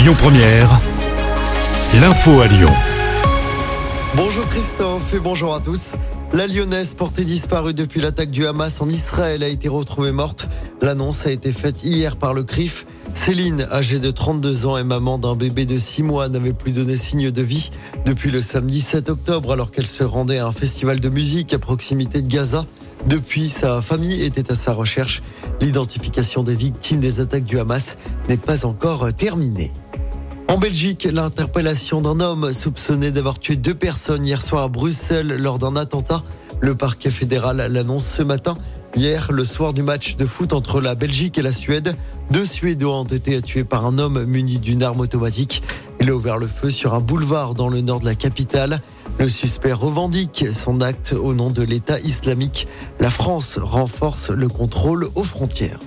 Lyon Première, l'info à Lyon. Bonjour Christophe et bonjour à tous. La lyonnaise portée disparue depuis l'attaque du Hamas en Israël a été retrouvée morte. L'annonce a été faite hier par le CRIF. Céline, âgée de 32 ans et maman d'un bébé de 6 mois, n'avait plus donné signe de vie depuis le samedi 7 octobre alors qu'elle se rendait à un festival de musique à proximité de Gaza. Depuis, sa famille était à sa recherche. L'identification des victimes des attaques du Hamas n'est pas encore terminée. En Belgique, l'interpellation d'un homme soupçonné d'avoir tué deux personnes hier soir à Bruxelles lors d'un attentat. Le parquet fédéral l'annonce ce matin. Hier, le soir du match de foot entre la Belgique et la Suède, deux Suédois ont été tués par un homme muni d'une arme automatique. Il a ouvert le feu sur un boulevard dans le nord de la capitale. Le suspect revendique son acte au nom de l'État islamique. La France renforce le contrôle aux frontières.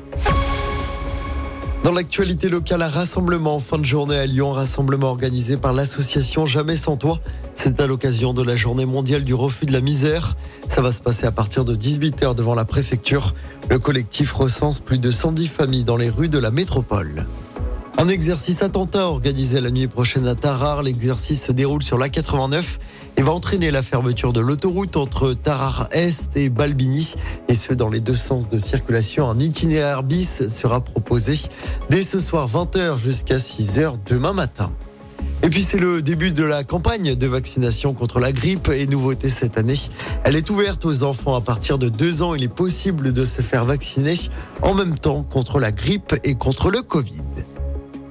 Dans l'actualité locale, un rassemblement en fin de journée à Lyon, rassemblement organisé par l'association Jamais sans toi. C'est à l'occasion de la journée mondiale du refus de la misère. Ça va se passer à partir de 18h devant la préfecture. Le collectif recense plus de 110 familles dans les rues de la métropole. Un exercice attentat organisé la nuit prochaine à Tarare. L'exercice se déroule sur l'A89 et va entraîner la fermeture de l'autoroute entre Tarare Est et Balbini, et ce dans les deux sens de circulation. Un itinéraire bis sera proposé dès ce soir 20h jusqu'à 6h demain matin. Et puis c'est le début de la campagne de vaccination contre la grippe et nouveauté cette année. Elle est ouverte aux enfants à partir de 2 ans. Il est possible de se faire vacciner en même temps contre la grippe et contre le Covid.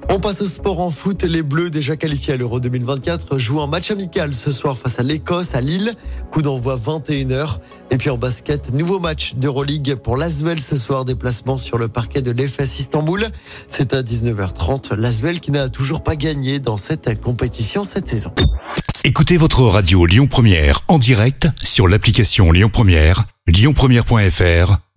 On passe au sport en foot. Les Bleus, déjà qualifiés à l'Euro 2024, jouent un match amical ce soir face à l'Écosse à Lille. Coup d'envoi 21h. Et puis en basket, nouveau match d'Euroleague pour l'Asvel ce soir. Déplacement sur le parquet de l'EFS Istanbul. C'est à 19h30. L'Asvel qui n'a toujours pas gagné dans cette compétition cette saison. Écoutez votre radio Lyon Première en direct sur l'application Lyon Première, lyonpremière.fr